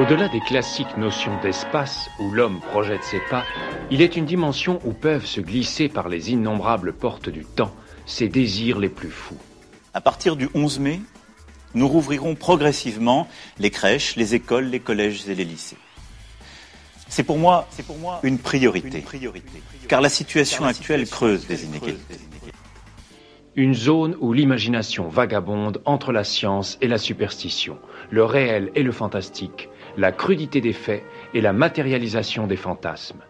Au-delà des classiques notions d'espace où l'homme projette ses pas, il est une dimension où peuvent se glisser par les innombrables portes du temps ses désirs les plus fous. À partir du 11 mai, nous rouvrirons progressivement les crèches, les écoles, les collèges et les lycées. C'est pour moi, c'est pour moi une priorité, car la situation actuelle creuse des inégalités. Une zone où l'imagination vagabonde entre la science et la superstition, le réel et le fantastique, la crudité des faits et la matérialisation des fantasmes.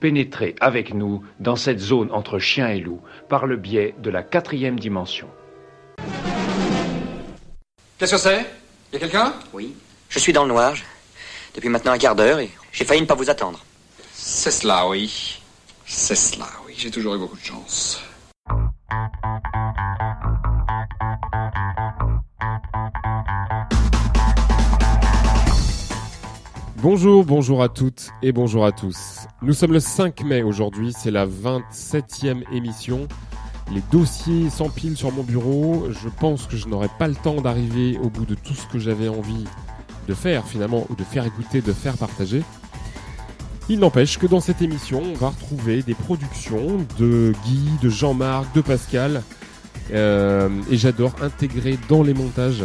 Pénétrez avec nous dans cette zone entre chien et loup par le biais de la quatrième dimension. Qu'est-ce que c'est? Y a quelqu'un? Oui. Je suis dans le noir. Depuis maintenant un quart d'heure et j'ai failli ne pas vous attendre. C'est cela, oui. C'est cela, oui. J'ai toujours eu beaucoup de chance. Bonjour, bonjour à toutes et bonjour à tous. Nous sommes le 5 mai aujourd'hui, c'est la 27e émission. Les dossiers s'empilent sur mon bureau, je pense que je n'aurai pas le temps d'arriver au bout de tout ce que j'avais envie de faire finalement, ou de faire écouter, de faire partager. Il n'empêche que dans cette émission, on va retrouver des productions de Guy, de Jean-Marc, de Pascal, euh, et j'adore intégrer dans les montages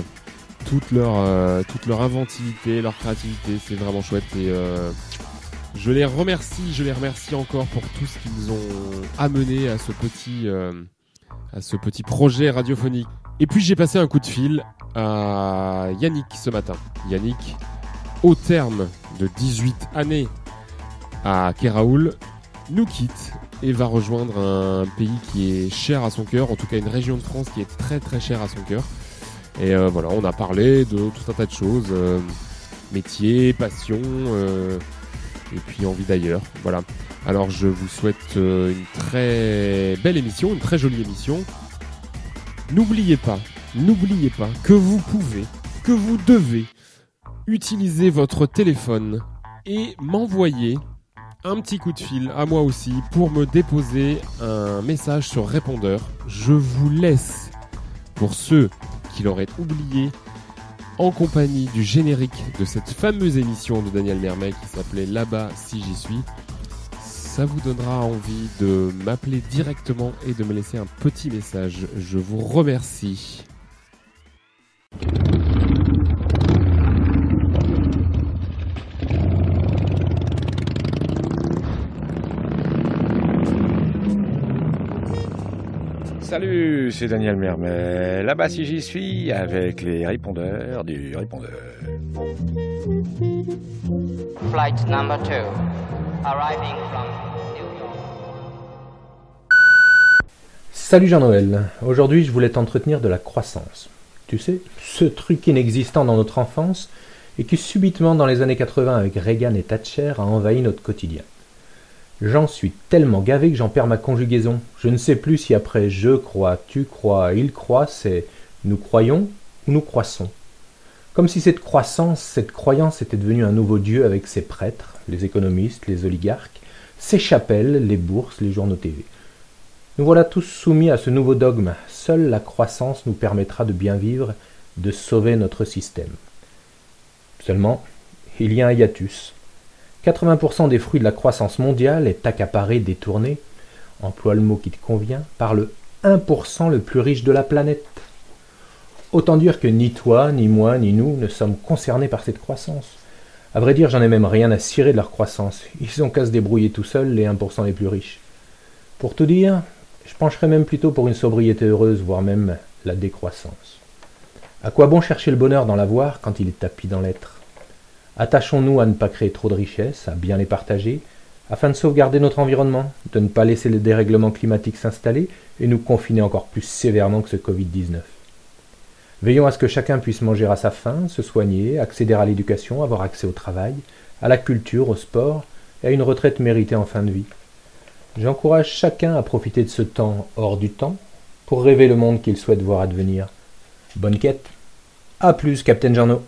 toute leur, euh, toute leur inventivité, leur créativité. C'est vraiment chouette et euh, je les remercie, je les remercie encore pour tout ce qu'ils ont amené à ce petit, à ce petit projet radiophonique. Et puis j'ai passé un coup de fil à Yannick ce matin. Yannick, au terme de 18 années à Keraoul, nous quitte et va rejoindre un pays qui est cher à son cœur, en tout cas une région de France qui est très très chère à son cœur. Et euh, voilà, on a parlé de tout un tas de choses, euh, métier, passion, euh, et puis envie d'ailleurs. Voilà. Alors je vous souhaite une très belle émission, une très jolie émission. N'oubliez pas, n'oubliez pas que vous pouvez, que vous devez utiliser votre téléphone et m'envoyer un petit coup de fil à moi aussi pour me déposer un message sur répondeur. Je vous laisse pour ceux qui l'auraient oublié en compagnie du générique de cette fameuse émission de Daniel Mermet qui s'appelait Là-bas si j'y suis. Ça vous donnera envie de m'appeler directement et de me laisser un petit message. Je vous remercie. Salut, c'est Daniel Mermet. Là-bas, si j'y suis, avec les répondeurs du répondeur. Flight number two, arriving from New York. Salut Jean-Noël. Aujourd'hui, je voulais t'entretenir de la croissance. Tu sais, ce truc inexistant dans notre enfance et qui subitement dans les années 80 avec Reagan et Thatcher a envahi notre quotidien. J'en suis tellement gavé que j'en perds ma conjugaison. Je ne sais plus si après je crois, tu crois, il croit, c'est nous croyons ou nous croissons. Comme si cette croissance, cette croyance était devenue un nouveau dieu avec ses prêtres, les économistes, les oligarques, ses chapelles, les bourses, les journaux TV. Nous voilà tous soumis à ce nouveau dogme. Seule la croissance nous permettra de bien vivre, de sauver notre système. Seulement, il y a un hiatus. 80% des fruits de la croissance mondiale est accaparé, détourné, emploie le mot qui te convient, par le 1% le plus riche de la planète. Autant dire que ni toi, ni moi, ni nous ne sommes concernés par cette croissance. À vrai dire, j'en ai même rien à cirer de leur croissance. Ils ont qu'à se débrouiller tout seuls, les 1% les plus riches. Pour tout dire, je pencherais même plutôt pour une sobriété heureuse, voire même la décroissance. À quoi bon chercher le bonheur dans l'avoir quand il est tapis dans l'être? Attachons-nous à ne pas créer trop de richesses, à bien les partager, afin de sauvegarder notre environnement, de ne pas laisser le dérèglement climatique s'installer et nous confiner encore plus sévèrement que ce Covid-19. Veillons à ce que chacun puisse manger à sa faim, se soigner, accéder à l'éducation, avoir accès au travail, à la culture, au sport et à une retraite méritée en fin de vie. J'encourage chacun à profiter de ce temps hors du temps pour rêver le monde qu'il souhaite voir advenir. Bonne quête. A plus, Captain Jarno.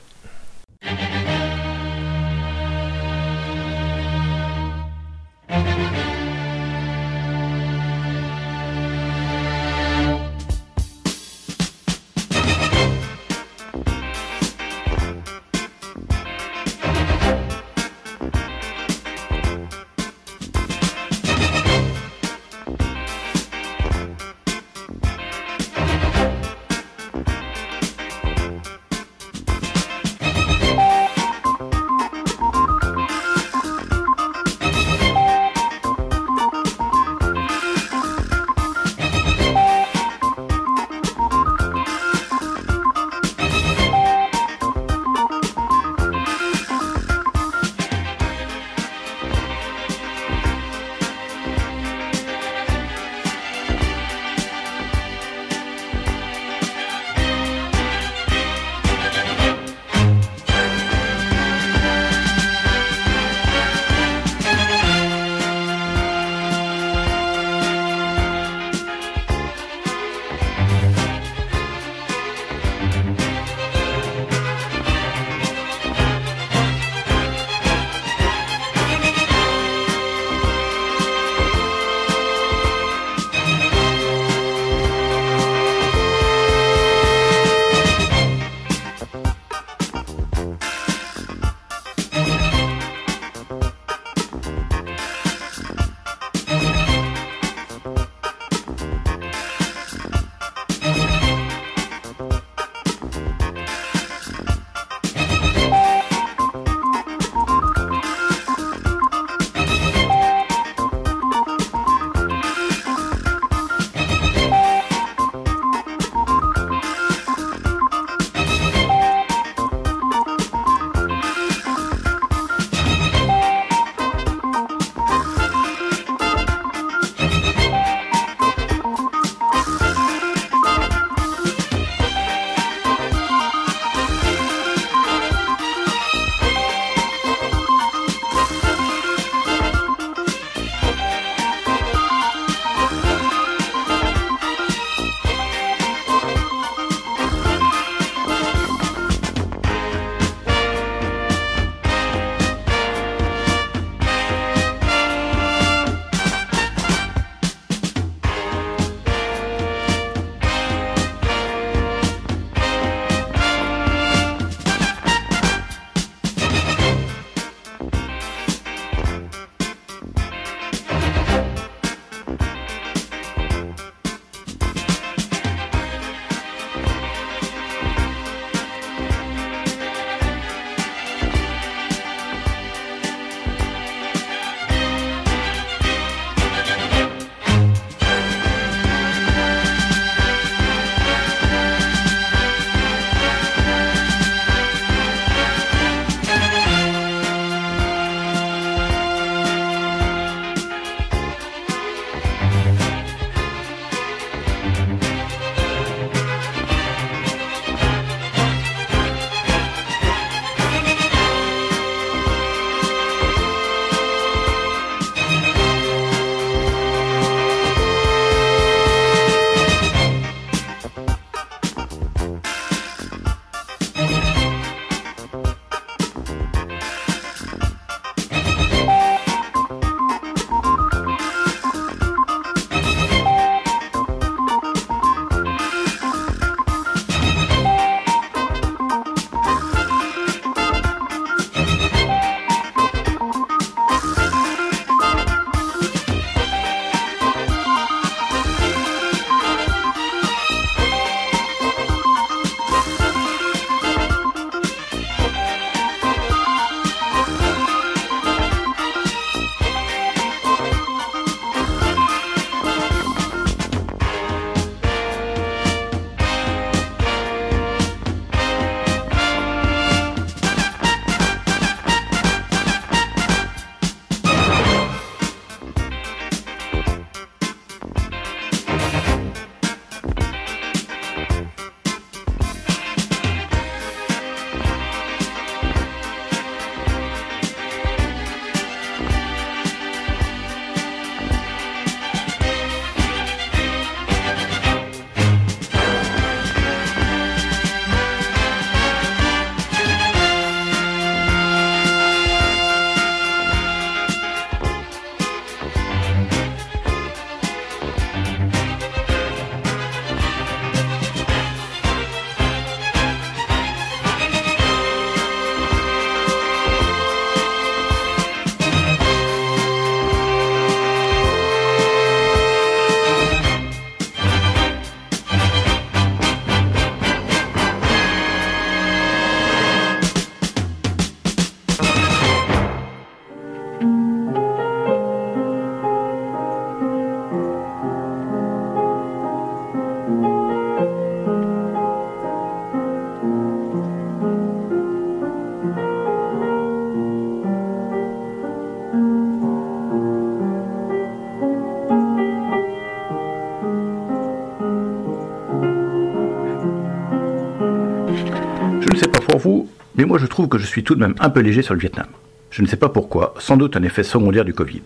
Moi je trouve que je suis tout de même un peu léger sur le Vietnam. Je ne sais pas pourquoi, sans doute un effet secondaire du Covid.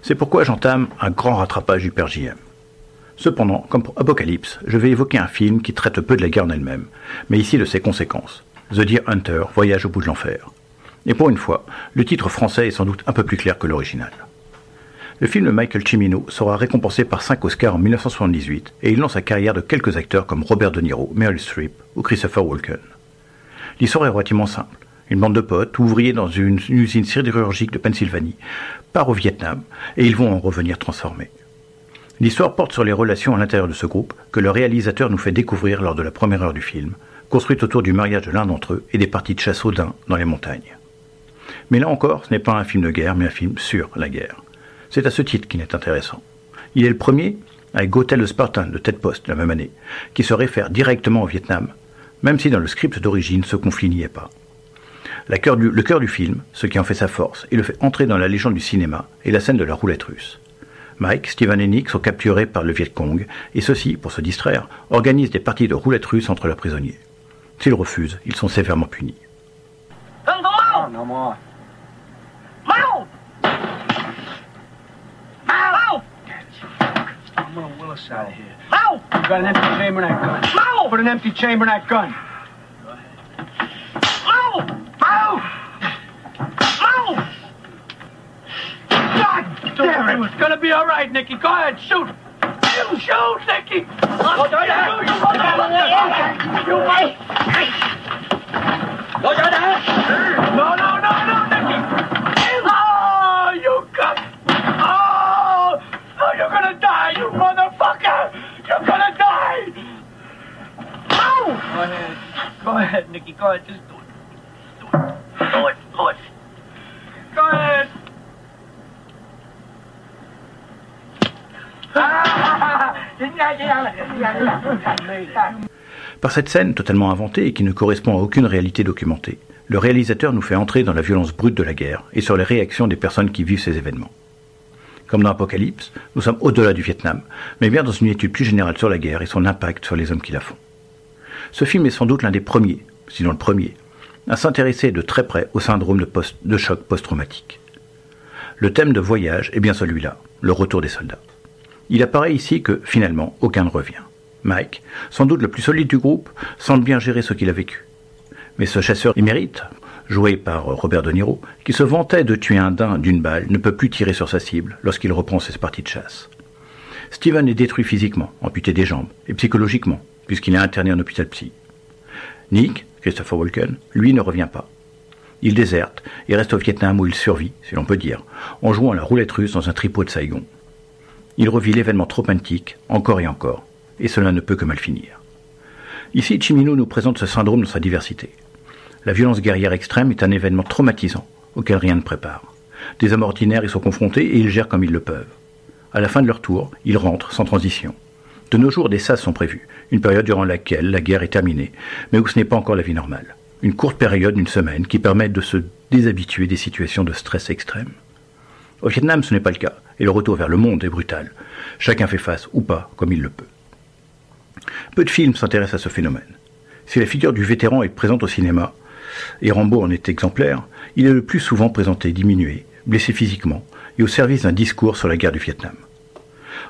C'est pourquoi j'entame un grand rattrapage du Père JM. Cependant, comme pour Apocalypse, je vais évoquer un film qui traite peu de la guerre en elle-même, mais ici de ses conséquences. The Deer Hunter, Voyage au bout de l'enfer. Et pour une fois, le titre français est sans doute un peu plus clair que l'original. Le film de Michael Cimino sera récompensé par 5 Oscars en 1978 et il lance la carrière de quelques acteurs comme Robert De Niro, Meryl Streep ou Christopher Walken. L'histoire est relativement simple. Une bande de potes, ouvriers dans une usine sidérurgique de Pennsylvanie, part au Vietnam et ils vont en revenir transformés. L'histoire porte sur les relations à l'intérieur de ce groupe que le réalisateur nous fait découvrir lors de la première heure du film, construite autour du mariage de l'un d'entre eux et des parties de chasse au daim dans les montagnes. Mais là encore, ce n'est pas un film de guerre, mais un film sur la guerre. C'est à ce titre qu'il est intéressant. Il est le premier, avec Gothel le Spartan de Ted Post la même année, qui se réfère directement au Vietnam, même si dans le script d'origine ce conflit n'y est pas. le cœur du film, ce qui en fait sa force, et le fait entrer dans la légende du cinéma, est la scène de la roulette russe. Mike, Steven et Nick sont capturés par le Viet Cong, et ceux-ci, pour se distraire, organisent des parties de roulette russe entre leurs prisonniers. S'ils refusent, ils sont sévèrement punis. us out of here. How? You got an empty chamber in that gun. How? Put an empty chamber in that gun. Go ahead. Oh! God damn it. It's gonna be all right, Nicky. Go ahead, shoot. You shoot, Nicky. Well, don't. You. You. Par cette scène totalement inventée et qui ne correspond à aucune réalité documentée, le réalisateur nous fait entrer dans la violence brute de la guerre et sur les réactions des personnes qui vivent ces événements. Comme dans Apocalypse, nous sommes au-delà du Vietnam, mais bien dans une étude plus générale sur la guerre et son impact sur les hommes qui la font. Ce film est sans doute l'un des premiers, sinon le premier, à s'intéresser de très près au syndrome de, choc post-traumatique. Le thème de voyage est bien celui-là, le retour des soldats. Il apparaît ici que, finalement, aucun ne revient. Mike, sans doute le plus solide du groupe, semble bien gérer ce qu'il a vécu. Mais ce chasseur émérite, joué par Robert De Niro, qui se vantait de tuer un daim d'une balle, ne peut plus tirer sur sa cible lorsqu'il reprend ses parties de chasse. Steven est détruit physiquement, amputé des jambes, et psychologiquement, puisqu'il est interné en hôpital psy. Nick, Christopher Walken, lui ne revient pas. Il déserte et reste au Vietnam où il survit, si l'on peut dire, en jouant la roulette russe dans un tripot de Saigon. Il revit l'événement trop antique, encore et encore, et cela ne peut que mal finir. Ici, Chimino nous présente ce syndrome dans sa diversité. La violence guerrière extrême est un événement traumatisant, auquel rien ne prépare. Des hommes ordinaires y sont confrontés et ils gèrent comme ils le peuvent. À la fin de leur tour, ils rentrent sans transition. De nos jours, des sas sont prévus, une période durant laquelle la guerre est terminée, mais où ce n'est pas encore la vie normale. Une courte période d'une semaine qui permet de se déshabituer des situations de stress extrême. Au Vietnam, ce n'est pas le cas, et le retour vers le monde est brutal. Chacun fait face, ou pas, comme il le peut. Peu de films s'intéressent à ce phénomène. Si la figure du vétéran est présente au cinéma, et Rambo en est exemplaire, il est le plus souvent présenté diminué, blessé physiquement, et au service d'un discours sur la guerre du Vietnam.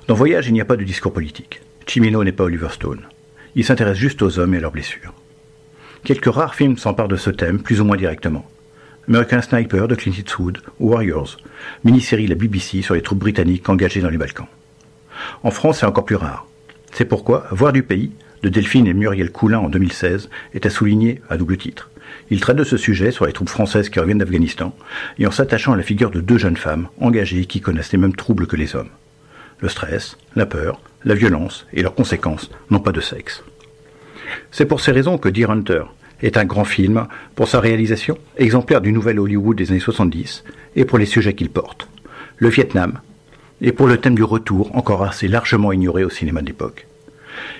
Dans Voyage, il n'y a pas de discours politique. Chimino n'est pas Oliver Stone. Il s'intéresse juste aux hommes et à leurs blessures. Quelques rares films s'emparent de ce thème, plus ou moins directement. American Sniper de Clint Eastwood ou Warriors, mini-série de la BBC sur les troupes britanniques engagées dans les Balkans. En France, c'est encore plus rare. C'est pourquoi Voir du pays, de Delphine et Muriel Coulin en 2016, est à souligner à double titre. Il traite de ce sujet sur les troupes françaises qui reviennent d'Afghanistan, et en s'attachant à la figure de deux jeunes femmes engagées qui connaissent les mêmes troubles que les hommes. Le stress, la peur, la violence et leurs conséquences n'ont pas de sexe. C'est pour ces raisons que Deer Hunter est un grand film pour sa réalisation, exemplaire du nouvel Hollywood des années 70, et pour les sujets qu'il porte. Le Vietnam, et pour le thème du retour, encore assez largement ignoré au cinéma de l'époque.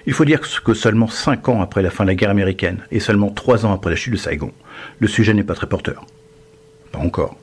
Il faut dire que seulement cinq ans après la fin de la guerre américaine et seulement trois ans après la chute de Saigon, le sujet n'est pas très porteur. Pas encore.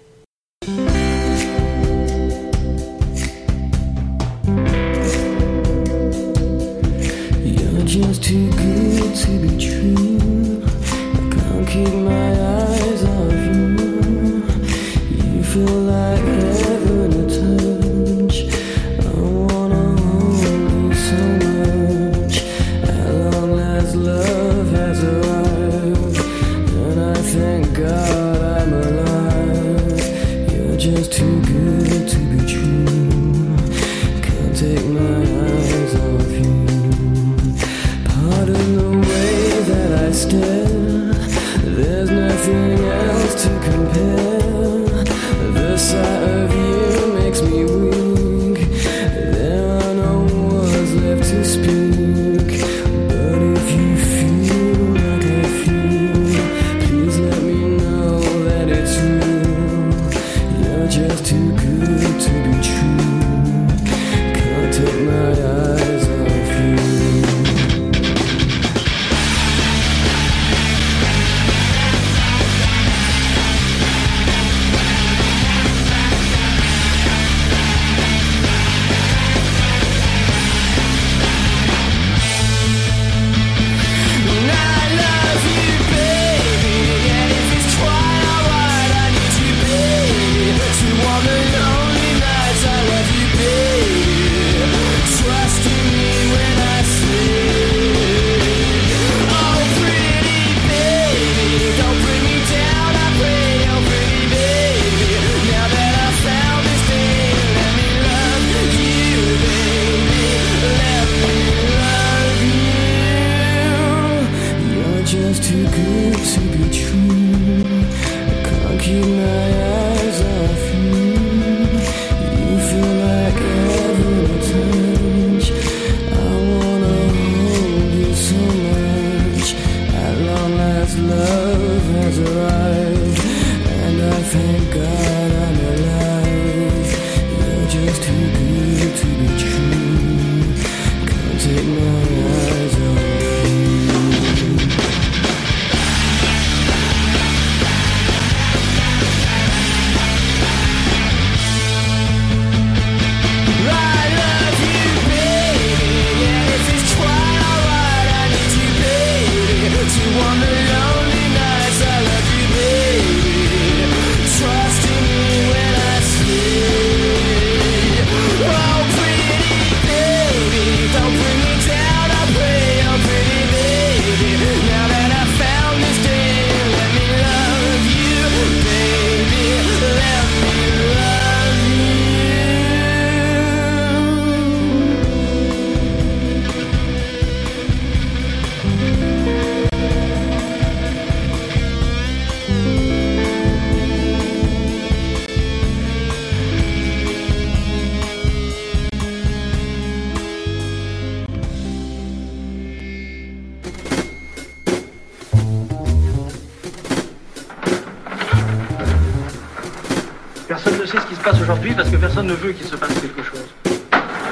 Se passe aujourd'hui parce que personne ne veut qu'il se passe quelque chose.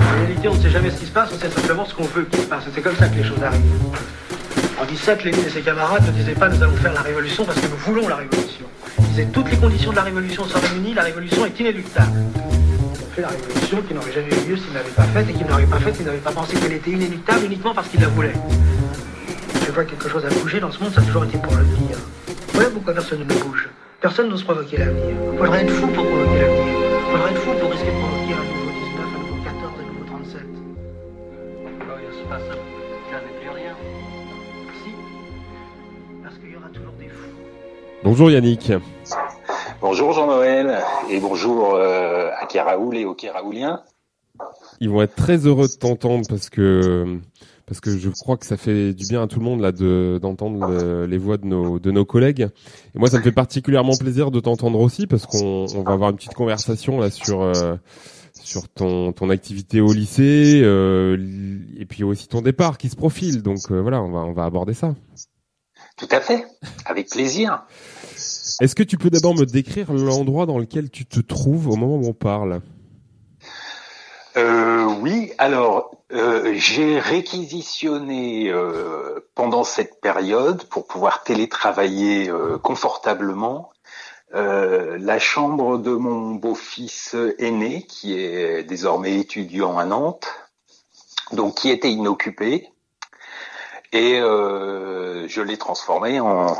En réalité, on ne sait jamais ce qui se passe, on sait simplement ce qu'on veut qu'il se passe. C'est comme ça que les choses arrivent. En 17, Lénine et ses camarades ne disaient pas nous allons faire la révolution parce que nous voulons la révolution. Ils disaient toutes les conditions de la révolution sont réunies, la révolution est inéluctable. Ils ont fait la révolution qui n'aurait jamais eu lieu s'ils n'avaient pas faite et qu'ils n'auraient pas faite s'ils n'avaient pas pensé qu'elle était inéluctable uniquement parce qu'ils la voulaient. Je vois que quelque chose a bougé dans ce monde, ça a toujours été pour le pire. Voilà pourquoi personne ne bouge. Personne n'ose provoquer l'avenir. Faudrait être fou pour provoquer l'avenir. Faudrait être fou pour risquer de provoquer un nouveau 19, un nouveau 14, un nouveau 37. Oh, il se passe jamais plus rien. Si. Parce qu'il y aura toujours des fous. Bonjour Yannick. Bonjour Jean-Noël et bonjour euh, à Kéraoul et aux Kéraouliens. Ils vont être très heureux de t'entendre parce que parce que je crois que ça fait du bien à tout le monde là de d'entendre le- les voix de nos de nos collègues. Et moi, ça me fait particulièrement plaisir de t'entendre aussi parce qu'on on va avoir une petite conversation là sur euh, sur ton ton activité au lycée euh, et puis aussi ton départ qui se profile. Donc euh, voilà, on va on va aborder ça. Tout à fait, avec plaisir. Est-ce que tu peux d'abord me décrire l'endroit dans lequel tu te trouves au moment où on parle? Euh, oui, alors euh, j'ai réquisitionné euh, pendant cette période pour pouvoir télétravailler euh, confortablement euh, la chambre de mon beau-fils aîné qui est désormais étudiant à Nantes, donc qui était inoccupée. Et euh, je l'ai transformé en,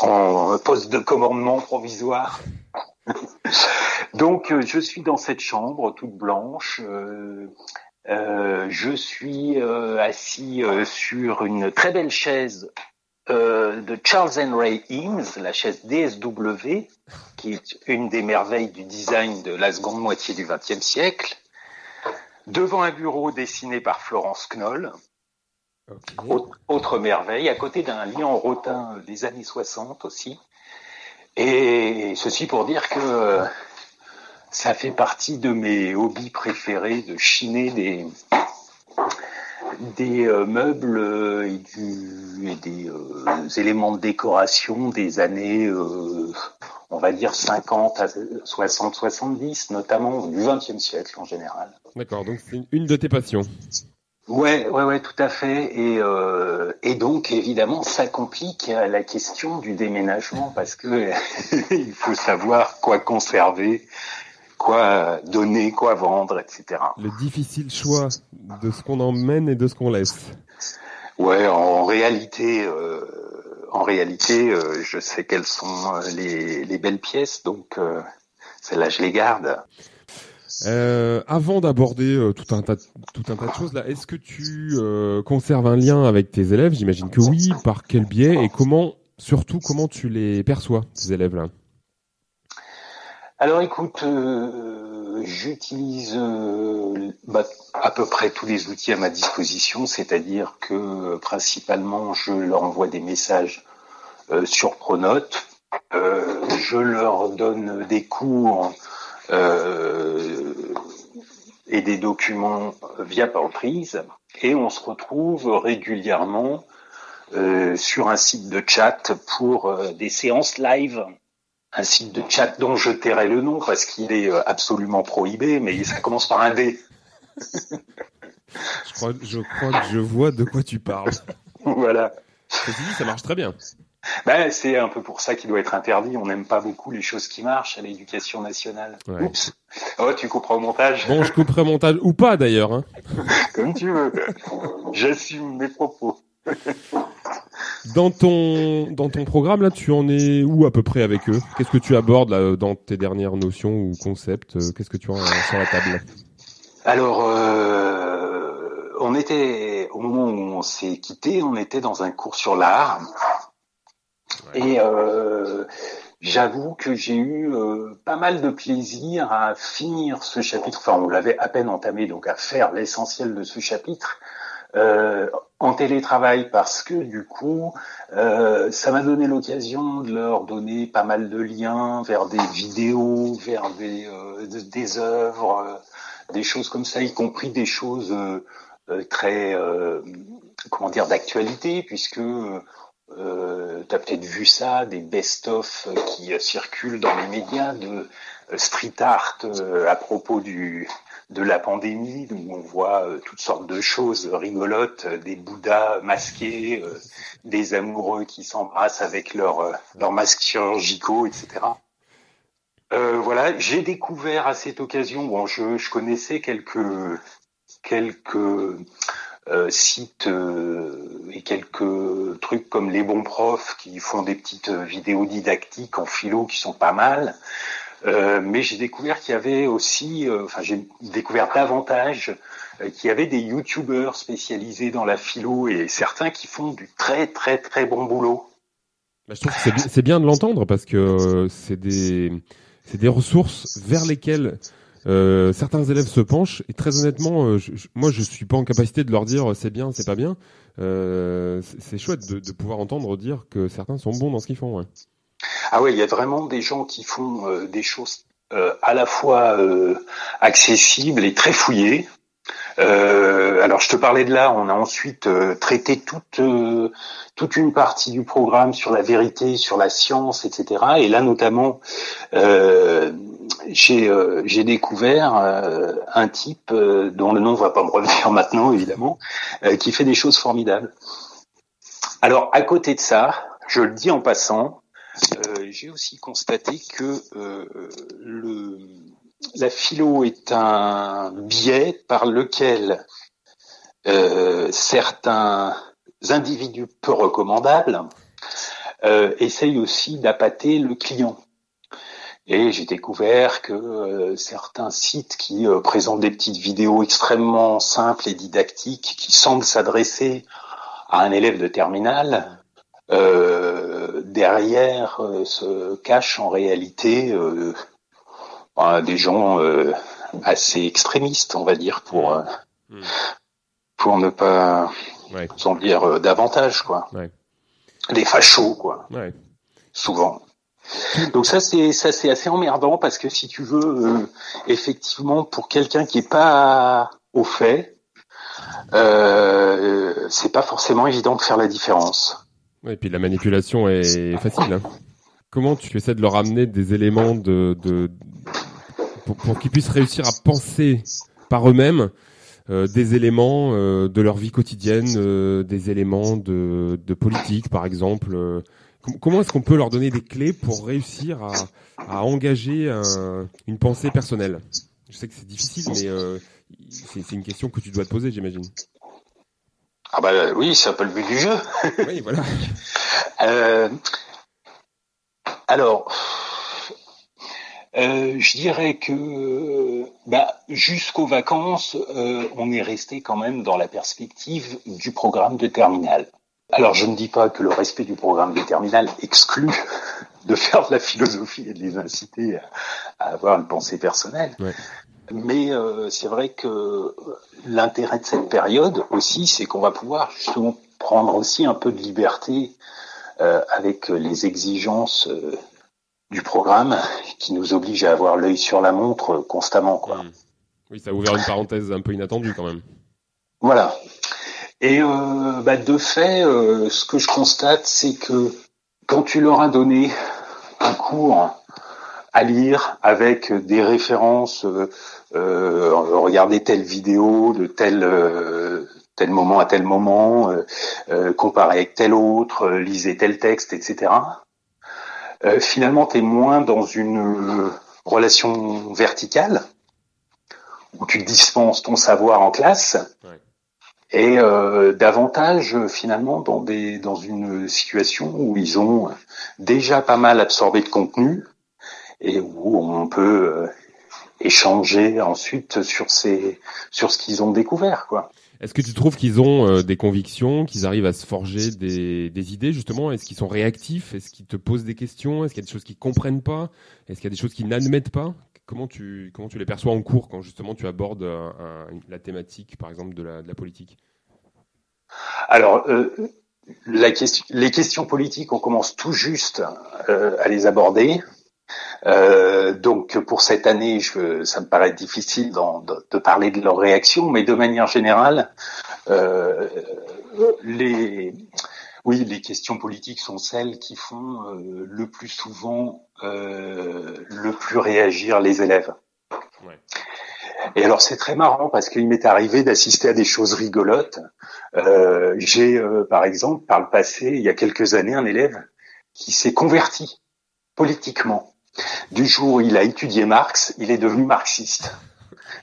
en poste de commandement provisoire. Donc, je suis dans cette chambre toute blanche. Euh, je suis euh, assis euh, sur une très belle chaise euh, de Charles Henry Eames, la chaise DSW, qui est une des merveilles du design de la seconde moitié du XXe siècle. devant un bureau dessiné par Florence Knoll. Autre, autre merveille, à côté d'un lit en rotin des années 60 aussi. Et ceci pour dire que euh, ça fait partie de mes hobbies préférés de chiner des, des euh, meubles euh, et, du- et des euh, éléments de décoration des années, on va dire 50 à 60, 70, notamment du 20e siècle en général. D'accord, donc c'est une- de tes passions. Ouais, ouais, ouais, tout à fait. Et, et donc, évidemment, ça complique la question du déménagement parce que il faut savoir quoi conserver, quoi donner, quoi vendre, etc. Le difficile choix de ce qu'on emmène et de ce qu'on laisse. Ouais, en réalité, euh, en réalité, euh, je sais quelles sont euh, les, les belles pièces, donc euh, celles-là, je les garde. Euh, avant d'aborder euh, tout un tas, de- tout un tas de choses là, est-ce que tu euh, conserves un lien avec tes élèves? J'imagine que oui. Par quel biais et comment, surtout, comment tu les perçois ces élèves là? Alors écoute, euh, j'utilise euh, bah, à peu près tous les outils à ma disposition, c'est-à-dire que euh, principalement je leur envoie des messages sur Pronote, je leur donne des cours et des documents via Prise et on se retrouve régulièrement sur un site de chat pour des séances live un site de chat dont je tairai le nom parce qu'il est euh, absolument prohibé, mais ça commence par un D. je crois, je crois que je vois de quoi tu parles. voilà. Dit, ça marche très bien. Ben, c'est un peu pour ça qu'il doit être interdit. On n'aime pas beaucoup les choses qui marchent à l'éducation nationale. Ouais. Oups. Oh, tu couperas au montage. Bon, je couperai montage ou pas d'ailleurs. Hein. Comme tu veux. J'assume mes propos. Dans ton dans ton programme là, tu en es où à peu près avec eux? Qu'est-ce que tu abordes là dans tes dernières notions ou concepts? Euh, Qu'est-ce que tu as euh, sur la table Alors, euh, on était au moment où on s'est quitté, on était dans un cours sur l'art, et euh, j'avoue que j'ai eu euh, pas mal de plaisir à finir ce chapitre. Enfin, on l'avait à peine entamé, donc à faire l'essentiel de ce chapitre. Euh, en télétravail parce que du coup, euh, ça m'a donné l'occasion de leur donner pas mal de liens vers des vidéos, vers des, euh, des- œuvres, euh, des choses comme ça, y compris des choses euh, euh, très, comment dire, d'actualité, puisque euh, tu as peut-être vu ça, des best-of qui circulent dans les médias de street art à propos du de la pandémie, où on voit euh, toutes sortes de choses rigolotes, euh, des bouddhas masqués, euh, des amoureux qui s'embrassent avec leurs leurs masques chirurgicaux, etc. Voilà, j'ai découvert à cette occasion, bon, je, je connaissais quelques quelques sites et quelques trucs comme les bons profs qui font des petites vidéos didactiques en philo qui sont pas mal. Euh, mais j'ai découvert qu'il y avait aussi, euh, enfin j'ai découvert davantage euh, qu'il y avait des youtubeurs spécialisés dans la philo et certains qui font du très très très bon boulot. Bah, je trouve que c'est bi- c'est bien de l'entendre parce que euh, c'est des c'est des ressources vers lesquelles certains élèves se penchent et très honnêtement, je- moi je suis pas en capacité de leur dire c'est bien, c'est pas bien. C'est chouette de, de pouvoir entendre dire que certains sont bons dans ce qu'ils font. Ouais. Ah ouais, il y a vraiment des gens qui font euh, des choses euh, à la fois euh, accessibles et très fouillées. Alors je te parlais de là, on a ensuite traité toute toute une partie du programme sur la vérité, sur la science, etc. Et là notamment, j'ai j'ai découvert un type dont le nom va pas me revenir maintenant évidemment, qui fait des choses formidables. Alors à côté de ça, je le dis en passant, j'ai aussi constaté que euh, le, la philo est un biais par lequel euh, certains individus peu recommandables euh, essayent aussi d'appâter le client. Et j'ai découvert que euh, certains sites qui euh, présentent des petites vidéos extrêmement simples et didactiques, qui semblent s'adresser à un élève de terminale, euh, derrière euh, se cachent en réalité euh, bah, des gens euh, assez extrémistes, on va dire, pour euh, pour ne pas Ouais. en dire euh, davantage, quoi. Ouais. Des fachos, quoi. Ouais. Souvent. Donc ça c'est ça c'est assez emmerdant parce que si tu veux euh, effectivement pour quelqu'un qui est pas au fait, euh, c'est pas forcément évident de faire la différence. Et puis la manipulation est facile. hein. Comment tu essaies de leur amener des éléments de, de pour, pour qu'ils puissent réussir à penser par eux-mêmes euh, des éléments euh, de leur vie quotidienne, euh, des éléments de, de politique, par exemple. euh, com- comment est-ce qu'on peut leur donner des clés pour réussir à, à engager un- une pensée personnelle? Je sais que c'est difficile, mais euh, c'est c'est une question que tu dois te poser, j'imagine. Ah bah oui, c'est un peu le but du jeu. oui, voilà. Euh, alors, euh, je dirais que bah, jusqu'aux vacances, euh, on est resté quand même dans la perspective du programme de terminale. Alors, je ne dis pas que le respect du programme de terminale exclut de faire de la philosophie et de les inciter à, à avoir une pensée personnelle. Ouais. Mais euh, c'est vrai que l'intérêt de cette période aussi, c'est qu'on va pouvoir justement prendre aussi un peu de liberté euh, avec les exigences euh, du programme qui nous oblige à avoir l'œil sur la montre constamment. Quoi. Oui, ça a ouvert une parenthèse un peu inattendue quand même. Voilà. Et euh, bah, de fait, euh, ce que je constate, c'est que quand tu leur as donné un cours à lire avec des références, euh, euh, regardez telle vidéo de tel euh, tel moment à tel moment, euh, euh, comparé avec tel autre, euh, lisez tel texte, etc. Euh, finalement, tu es moins dans une relation verticale où tu dispenses ton savoir en classe et euh, davantage finalement dans des dans une situation où ils ont déjà pas mal absorbé de contenu et où on peut euh, échanger ensuite sur ces sur ce qu'ils ont découvert quoi. Est-ce que tu trouves qu'ils ont euh, des convictions, qu'ils arrivent à se forger des, des idées justement? Est-ce qu'ils sont réactifs? Est-ce qu'ils te posent des questions? Est-ce qu'il y a des choses qu'ils comprennent pas? Est-ce qu'il y a des choses qu'ils n'admettent pas? Comment tu comment tu les perçois en cours quand justement tu abordes euh, un- la thématique par exemple de la, de la politique? Alors, euh, la question, les questions politiques, on commence tout juste euh, à les aborder. Euh, donc, pour cette année, je, ça me paraît difficile de, de parler de leur réaction, mais de manière générale, euh, les, oui, les questions politiques sont celles qui font euh, le plus souvent le plus réagir les élèves. Et alors c'est très marrant parce qu'il m'est arrivé d'assister à des choses rigolotes. Euh, J'ai euh, par exemple par le passé, il y a quelques années, un élève qui s'est converti politiquement. Du jour où il a étudié Marx, il est devenu marxiste.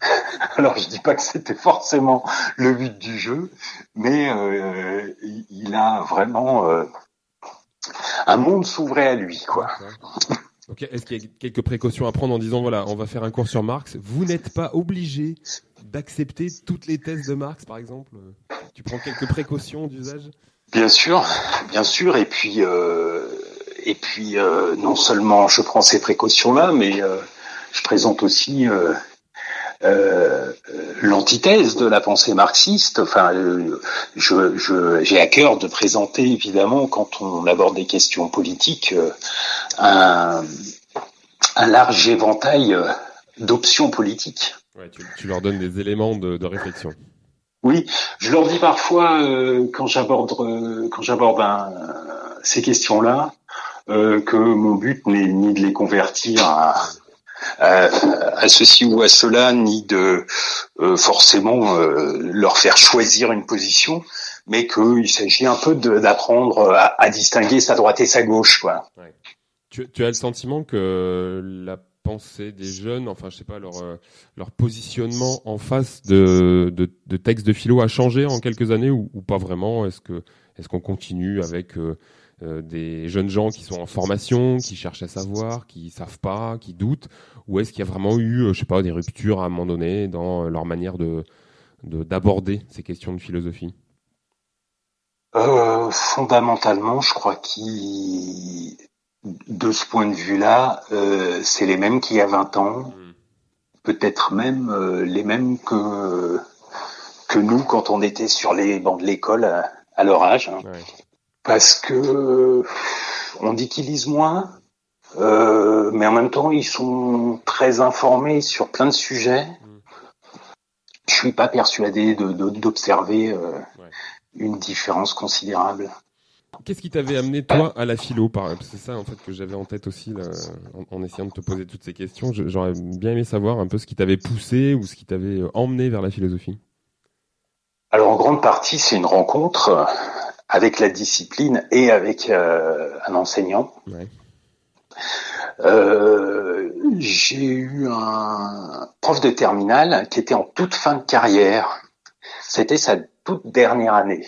Alors je dis pas que c'était forcément le but du jeu, mais euh, il- a vraiment euh, un monde s'ouvrait à lui, quoi. Ok, Est-ce qu'il y a quelques précautions à prendre en disant voilà, on va faire un cours sur Marx? Vous n'êtes pas obligé d'accepter toutes les thèses de Marx, par exemple? Tu prends quelques précautions d'usage? Bien sûr, bien sûr. Et puis, euh, et puis, euh, non seulement je prends ces précautions-là, mais euh, je présente aussi euh, l'antithèse de la pensée marxiste. Enfin, je, je- j'ai à cœur de présenter, évidemment, quand on aborde des questions politiques, un, un large éventail d'options politiques. Ouais, tu, tu leur donnes des éléments de, de réflexion. Oui, je leur dis parfois euh, quand j'aborde euh, quand j'aborde un- ces questions-là que mon but n'est ni de les convertir à, ceci ou à cela, ni de euh, forcément euh, leur faire choisir une position, mais qu'il s'agit un peu d'apprendre à, distinguer sa droite et sa gauche. Tu, as le sentiment que la pensée des jeunes, enfin je sais pas, leur, euh, leur positionnement en face de, de, textes de philo a changé en quelques années ou, pas vraiment? Est-ce que est-ce qu'on continue avec euh, euh, des jeunes gens qui sont en formation, qui cherchent à savoir, qui savent pas, qui doutent, ou est-ce qu'il y a vraiment eu, euh, je sais pas, des ruptures à un moment donné dans leur manière de de- d'aborder ces questions de philosophie? Euh, fondamentalement, je crois qu'il, de ce point de vue-là, euh, c'est les mêmes qu'il y a 20 ans. peut-être même euh, les mêmes que que nous quand on était sur les bancs de l'école à, à leur âge, hein. Parce que euh, on dit qu'ils lisent moins, euh, mais en même temps ils sont très informés sur plein de sujets. Je suis pas persuadé de- de- d'observer euh, une différence considérable. Qu'est-ce qui t'avait amené toi à la philo par C'est ça en fait que j'avais en tête aussi là, en, en essayant de te poser toutes ces questions. J'aurais bien aimé savoir un peu ce qui t'avait poussé ou ce qui t'avait emmené vers la philosophie. Alors en grande partie, c'est une rencontre euh, avec la discipline et avec euh, un enseignant. Ouais. Euh, j'ai eu un prof de terminale qui était en toute fin de carrière. C'était sa toute dernière année.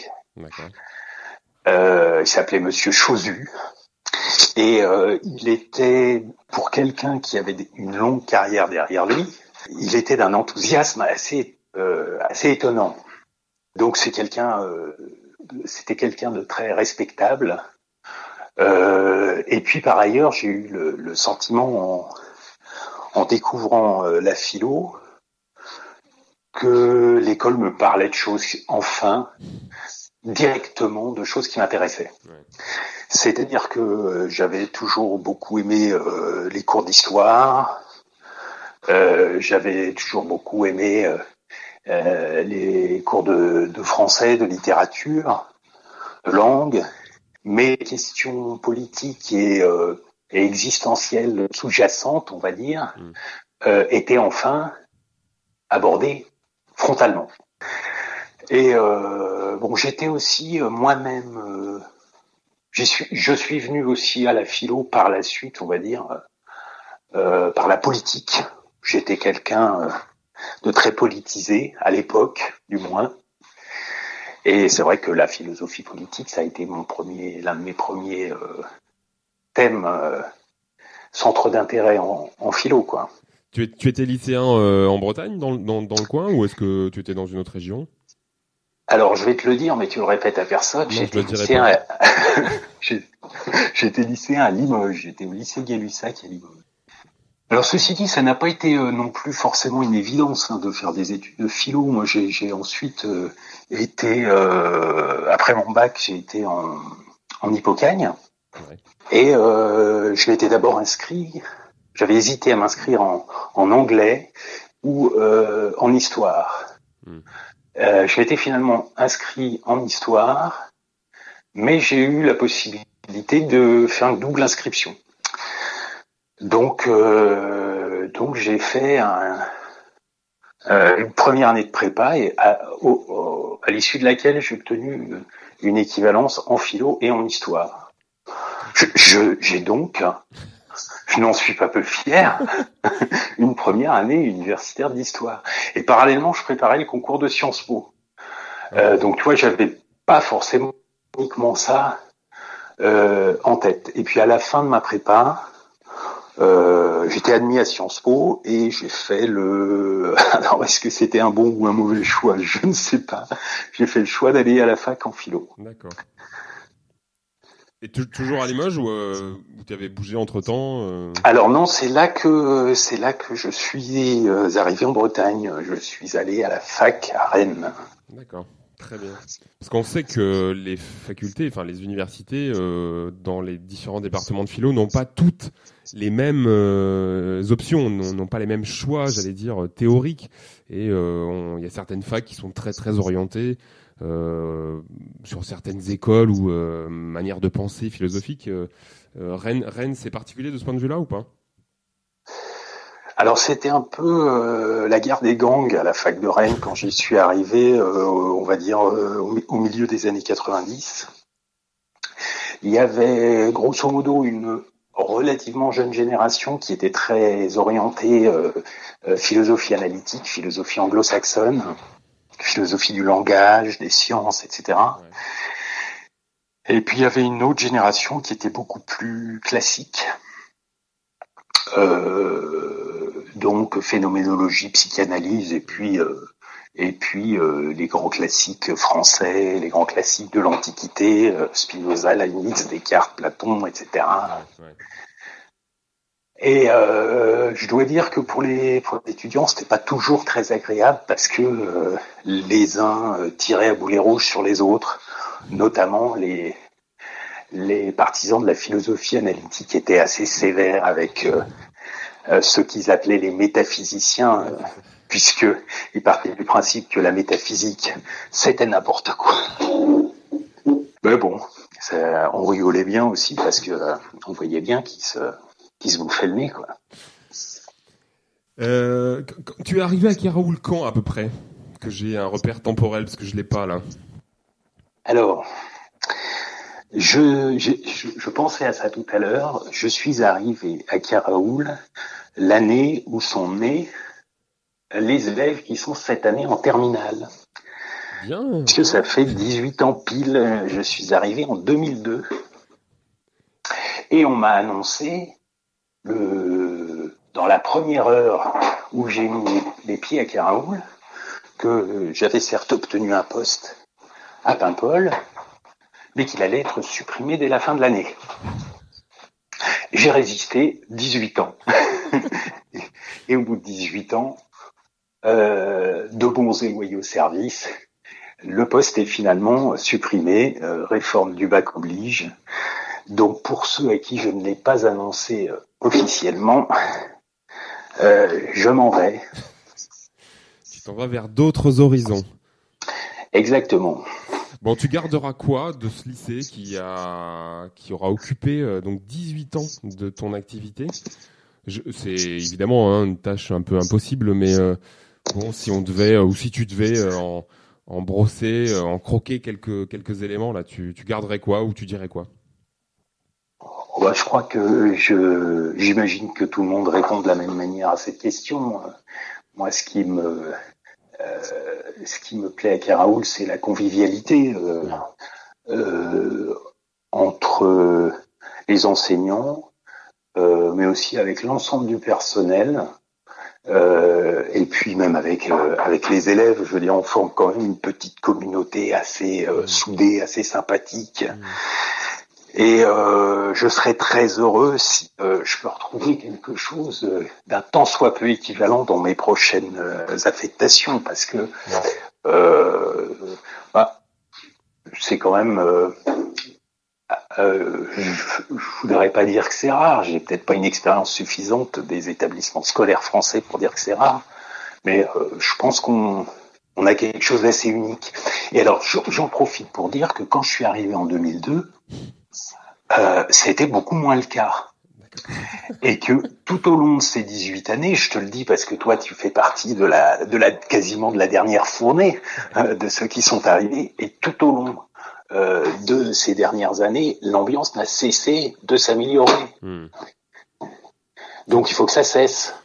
Euh, il s'appelait Monsieur Chausu. Et euh, il était, pour quelqu'un qui avait une longue carrière derrière lui, il était d'un enthousiasme assez, euh, assez étonnant. Donc c'est quelqu'un, euh, c'était quelqu'un de très respectable. Euh, et puis par ailleurs, j'ai eu le, le sentiment en, en découvrant euh, la philo que l'école me parlait de choses enfin directement de choses qui m'intéressaient. C'est-à-dire que euh, j'avais toujours beaucoup aimé euh, les cours d'histoire, euh, j'avais toujours beaucoup aimé les cours de, de français, de littérature, de langue, mais les questions politiques et, euh, et existentielles sous-jacentes, on va dire, euh, étaient enfin abordées frontalement. Et euh, bon, j'étais aussi euh, moi-même, euh, suis, je suis venu aussi à la philo par la suite, on va dire, euh, par la politique. J'étais quelqu'un euh, de très politisé à l'époque, du moins. Et c'est vrai que la philosophie politique, ça a été mon premier, l'un de mes premiers euh, thèmes, euh, centre d'intérêt en, en philo, quoi. Tu, étais lycéen euh, en Bretagne, dans, le- dans, dans le coin, ou est-ce que tu étais dans une autre région? Alors, je vais te le dire, mais tu le répètes à personne. J'étais lycéen, à- lycéen à Limoges. J'étais au lycée Gay-Lussac à Limoges. Alors, ceci dit, ça n'a pas été euh, non plus forcément une évidence hein, de faire des études de philo. Moi, j'ai j'ai ensuite euh, été, euh, après mon bac, j'ai été en, en Hippocagne. Et je m'étais d'abord inscrit, j'avais hésité à m'inscrire en, en anglais ou en histoire. Euh, je m'étais finalement inscrit en histoire, mais j'ai eu la possibilité de faire une double inscription. Donc, euh, donc j'ai fait un, euh, une première année de prépa et à, à l'issue de laquelle j'ai obtenu une, une équivalence en philo et en histoire. Je- je- J'ai donc, je n'en suis pas peu fier, une première année universitaire d'histoire. Et parallèlement, je préparais le concours de Sciences Po. Euh, donc, tu vois, j'avais pas forcément uniquement ça euh, en tête. Et puis à la fin de ma prépa, euh, j'étais admis à Sciences Po et j'ai fait le. Alors, est-ce que c'était un bon ou un mauvais choix? Je ne sais pas. J'ai fait le choix d'aller à la fac en philo. D'accord. Et tu- toujours à Limoges ou, euh, tu avais bougé entre temps Alors non, c'est là que c'est là que je suis euh, arrivé en Bretagne. Je suis allé à la fac à Rennes. D'accord, très bien. Parce qu'on sait que les facultés, enfin les universités, euh, dans les différents départements de philo, n'ont pas toutes les mêmes euh, options, n'ont pas les mêmes choix, j'allais dire, euh, théoriques. Et euh, il y a certaines facs qui sont très très orientées euh, sur certaines écoles ou manières de penser philosophiques. Rennes, Rennes c'est particulier de ce point de vue-là ou pas? Alors c'était un peu euh, la guerre des gangs à la fac de Rennes quand j'y suis arrivé, euh, on va dire euh, au, mi- au milieu des années 90. Il y avait grosso modo une relativement jeune génération qui était très orientée philosophie analytique, philosophie anglo-saxonne, philosophie du langage, des sciences, etc. Et puis il y avait une autre génération qui était beaucoup plus classique, euh, donc phénoménologie, psychanalyse, et puis euh, et puis euh, les grands classiques français, les grands classiques de l'Antiquité, euh, Spinoza, Leibniz, Descartes, Platon, etc. Et euh, je dois dire que pour les, pour les étudiants, c'était pas toujours très agréable parce que euh, les uns tiraient à boulet rouge sur les autres, notamment les, les partisans de la philosophie analytique étaient assez sévères avec euh, ceux qu'ils appelaient les métaphysiciens, euh, puisque ils partaient du principe que la métaphysique c'était n'importe quoi. Mais bon, ça, on rigolait bien aussi parce que euh, on voyait bien qu'ils se, qu'ils se bouffaient le nez, quoi. Euh, qu- qu- tu es arrivé à Kiraoul quand à peu près Que j'ai un repère temporel parce que je l'ai pas là. Alors, je, je, je, je pensais à ça tout à l'heure. Je suis arrivé à Karaoul l'année où sont nés les élèves qui sont cette année en terminale. Bien. Parce que ça fait 18 ans pile. Je suis arrivé en 2002. Et on m'a annoncé le, dans la première heure où j'ai mis les pieds à Karaoul que j'avais certes obtenu un poste à Paimpol, mais qu'il allait être supprimé dès la fin de l'année. J'ai résisté 18 ans. et au bout de 18 ans, euh, de bons et loyaux services, le poste est finalement supprimé, euh, réforme du bac oblige. Donc pour ceux à qui je ne l'ai pas annoncé euh, officiellement, euh, je m'en vais. Tu t'en vas vers d'autres horizons. Exactement. Bon, tu garderas quoi de ce lycée qui a qui aura occupé euh, donc 18 ans de ton activité? C'est évidemment hein, une tâche un peu impossible, mais euh, bon, si on devait euh, ou si tu devais euh, en, en brosser, euh, en croquer quelques quelques éléments là, tu, tu garderais quoi ou tu dirais quoi? Oh, bah, je crois que je j'imagine que tout le monde répond de la même manière à cette question. Moi, ce qui me ce qui me plaît à Karaoul, c'est la convivialité euh, euh, entre les enseignants, euh, mais aussi avec l'ensemble du personnel. Euh, et puis même avec euh, avec les élèves, je veux dire, on forme quand même une petite communauté assez euh, soudée, assez sympathique. Et euh, je serais très heureux si euh, je peux retrouver quelque chose euh, d'un tant soit peu équivalent dans mes prochaines euh, affectations, parce que euh, bah, c'est quand même. Euh, euh, je, je voudrais pas dire que c'est rare. J'ai peut-être pas une expérience suffisante des établissements scolaires français pour dire que c'est rare, mais euh, je pense qu'on on a quelque chose d'assez unique. Et alors, j'en profite pour dire que quand je suis arrivé en 2002, euh, c'était beaucoup moins le cas. Et que tout au long de ces 18 années, je te le dis parce que toi tu fais partie de la, de la quasiment de la dernière fournée euh, de ceux qui sont arrivés, et tout au long euh, de ces dernières années, l'ambiance n'a cessé de s'améliorer. Hmm. Donc il faut que ça cesse.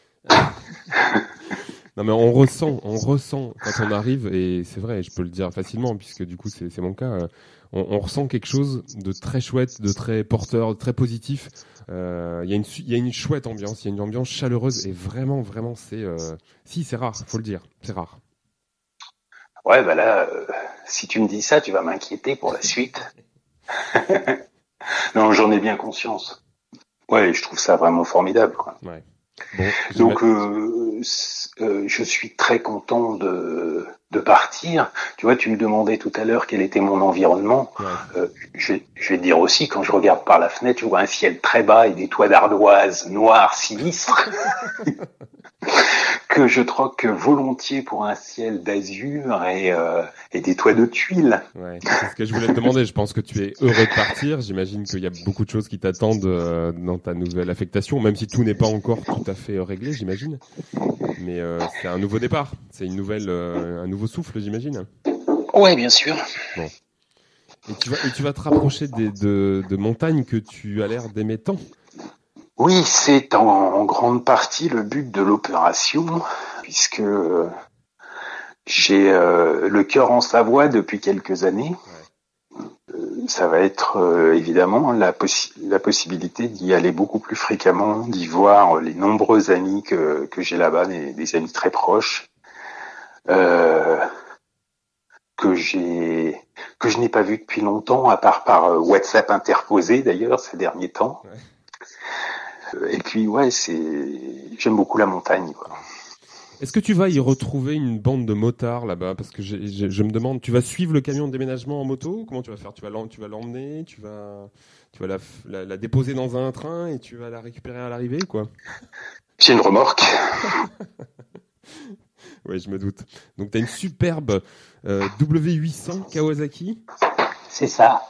Non mais on ressent, on ressent quand on arrive et c'est vrai, je peux le dire facilement puisque du coup c'est mon cas. euh, on, on ressent quelque chose de très chouette, de très porteur, de très positif. Euh, Il y a une su- il y a une chouette ambiance, il y a une ambiance chaleureuse et vraiment vraiment c'est euh, si c'est rare, faut le dire, c'est rare. Ouais, bah là, euh, si tu me dis ça, tu vas m'inquiéter pour la suite. non, j'en ai bien conscience. Ouais, je trouve ça vraiment formidable. Quoi. Ouais. Bon, Donc, euh, euh, je suis très content de, de partir. Tu vois, tu me demandais tout à l'heure quel était mon environnement. Euh, je, je vais te dire aussi, quand je regarde par la fenêtre, je vois un ciel très bas et des toits d'ardoise noirs sinistres que je troque volontiers pour un ciel d'azur et, euh, et des toits de tuiles. Ouais, c'est ce que je voulais te demander. Je pense que tu es heureux de partir. J'imagine qu'il y a beaucoup de choses qui t'attendent euh, dans ta nouvelle affectation, même si tout n'est pas encore tout à fait réglé, j'imagine. Mais c'est un nouveau départ. C'est une nouvelle, un nouveau souffle, j'imagine. Ouais, bien sûr. Bon. Et tu vas, et tu vas te rapprocher des, de, de montagnes que tu as l'air d'aimer tant. Oui, c'est en, en grande partie le but de l'opération, puisque j'ai euh, le cœur en Savoie depuis quelques années. Euh, ça va être euh, évidemment la, possi- la possibilité d'y aller beaucoup plus fréquemment, d'y voir les nombreux amis que, que j'ai là-bas, des, des amis très proches, que j'ai que je n'ai pas vu depuis longtemps, à part par euh, WhatsApp interposé d'ailleurs ces derniers temps. Et puis ouais, c'est j'aime beaucoup la montagne. Quoi. Est-ce que tu vas y retrouver une bande de motards là-bas? Parce que j'ai- j'ai- je me demande, tu vas suivre le camion de déménagement en moto? Comment tu vas faire? Tu vas l'em- tu vas l'emmener? Tu vas, tu vas la, f- la, la déposer dans un train et tu vas la récupérer à l'arrivée quoi? J'ai une remorque. Oui, je me doute. Donc tu as une superbe euh, W800 Kawasaki C'est ça.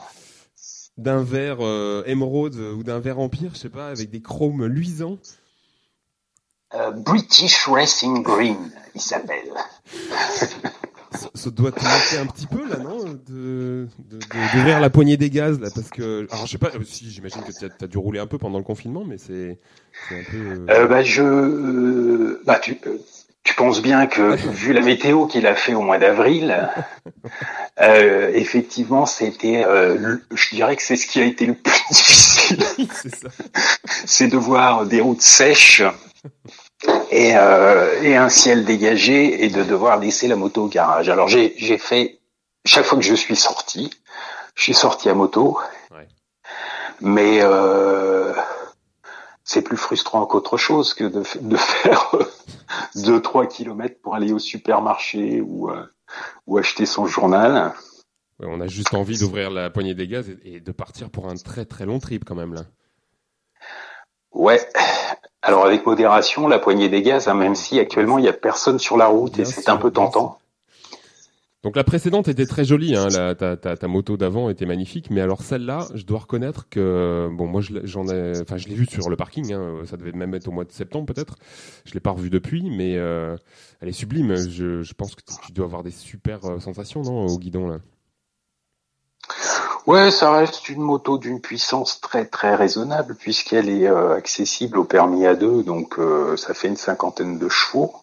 d'un verre euh, émeraude ou d'un verre empire, je sais pas, avec des chromes luisants. Euh, British Racing Green, il s'appelle. Ça, ça doit te manquer un petit peu là, non de, d'ouvrir la poignée des gaz là, parce que alors je sais pas, si j'imagine que tu as, dû rouler un peu pendant le confinement, mais c'est un peu. euh, Euh, bah je, bah tu, tu penses bien que vu la météo qu'il a fait au mois d'avril, euh, effectivement c'était, euh, je dirais que c'est ce qui a été le plus difficile, c'est de voir des routes sèches et, euh, et un ciel dégagé et de devoir laisser la moto au garage. Alors j'ai fait chaque fois que je suis sorti, je suis sorti à moto, mais euh, c'est plus frustrant qu'autre chose que de, faire 2-3 kilomètres pour aller au supermarché ou, euh, ou acheter son journal. ouais, on a juste envie d'ouvrir la poignée des gaz et, et de partir pour un très très long trip quand même là. Ouais. Alors avec modération, la poignée des gaz, hein, même si actuellement il y a personne sur la route et c'est un peu tentant. Donc la précédente était très jolie, hein, ta, moto d'avant était magnifique, mais alors celle-là, je dois reconnaître que bon, moi j'en ai, enfin je l'ai vue sur le parking, hein, ça devait même être au mois de septembre peut-être. Je l'ai pas revue depuis, mais euh, elle est sublime. Je, pense que tu- dois avoir des super euh, sensations, non, au guidon là? Ouais, ça reste une moto d'une puissance très très raisonnable puisqu'elle est euh, accessible au permis à deux, donc ça fait une cinquantaine de chevaux.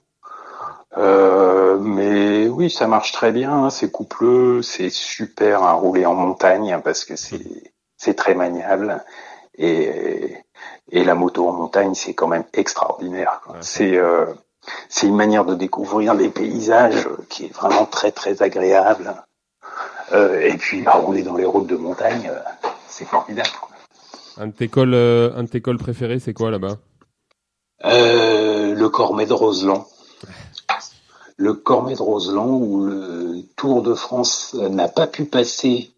Euh, mais oui, ça marche très bien, hein, c'est coupleux, c'est super à rouler en montagne hein, parce que c'est c'est très maniable et et la moto en montagne c'est quand même extraordinaire. quoi. C'est euh, c'est une manière de découvrir des paysages qui est vraiment très très agréable. Euh, et puis bah, rouler dans les routes de montagne, euh, c'est formidable. quoi. Un de tes cols, euh, un de tes cols préférés, c'est quoi là-bas? Euh, le Cormet de Roseland. Le Cormet de Roseland où le Tour de France n'a pas pu passer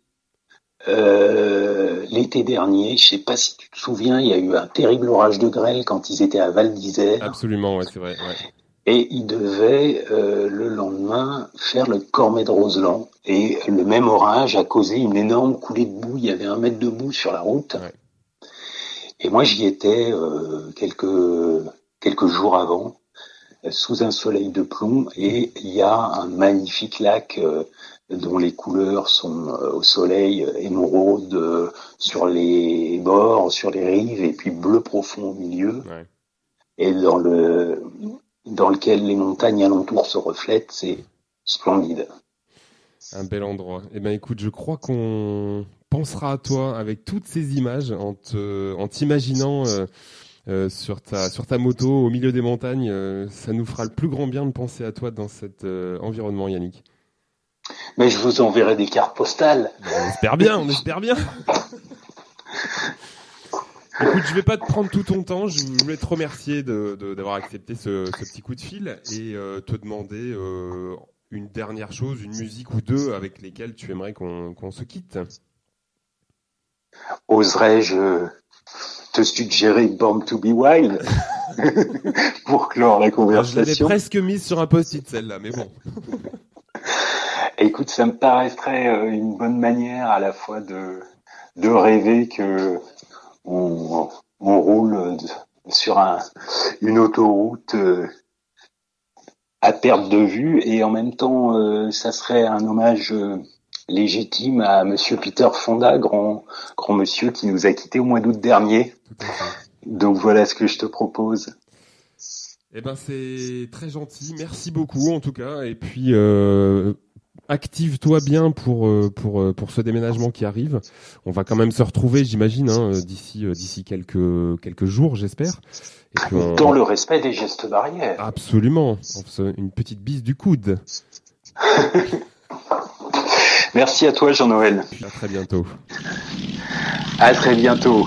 euh, l'été dernier. Je sais pas si tu te souviens, il y a eu un terrible orage de grêle quand ils étaient à Val d'Isère. Absolument, ouais, c'est vrai. Ouais. Et ils devaient euh, le lendemain faire le Cormet de Roseland. Et le même orage a causé une énorme coulée de boue. Il y avait un mètre de boue sur la route. Et moi, j'y étais euh, quelques quelques jours avant, sous un soleil de plomb, et il y a un magnifique lac euh, dont les couleurs sont euh, au soleil euh, émeraude sur les bords, sur les rives, et puis bleu profond au milieu, et dans le dans lequel les montagnes alentour se reflètent, c'est splendide. Un bel endroit. Eh ben écoute, je crois qu'on pensera à toi avec toutes ces images en te, en t'imaginant euh, sur ta sur ta moto au milieu des montagnes. euh, ça nous fera le plus grand bien de penser à toi dans cet euh, environnement, Yannick. Mais je vous enverrai des cartes postales. On espère bien, on espère bien. Écoute, je vais pas te prendre tout ton temps. Je voulais te remercier de- de- d'avoir accepté ce, ce petit coup de fil et te demander une dernière chose, une musique ou deux avec lesquelles tu aimerais qu'on qu'on se quitte. Oserais-je te suggérer Born to be Wild pour clore la Je l'avais conversation presque mise sur un post-it celle-là, mais bon. Écoute, ça me paraîtrait euh, une bonne manière à la fois de, de rêver que on, on roule sur un, une autoroute euh, à perte de vue et en même temps, euh, ça serait un hommage légitime à Monsieur Peter Fonda, grand, grand monsieur qui nous a quittés au mois d'août dernier. Donc voilà ce que je te propose. Eh ben c'est très gentil, merci beaucoup en tout cas, et puis euh, active-toi bien pour euh, pour euh, pour ce déménagement qui arrive. On va quand même se retrouver, j'imagine, hein, d'ici d'ici quelques quelques jours, j'espère. On- Dans le respect des gestes barrières. Absolument, on se- une petite bise du coude. Merci à toi Jean-Noël. À très bientôt. À très bientôt.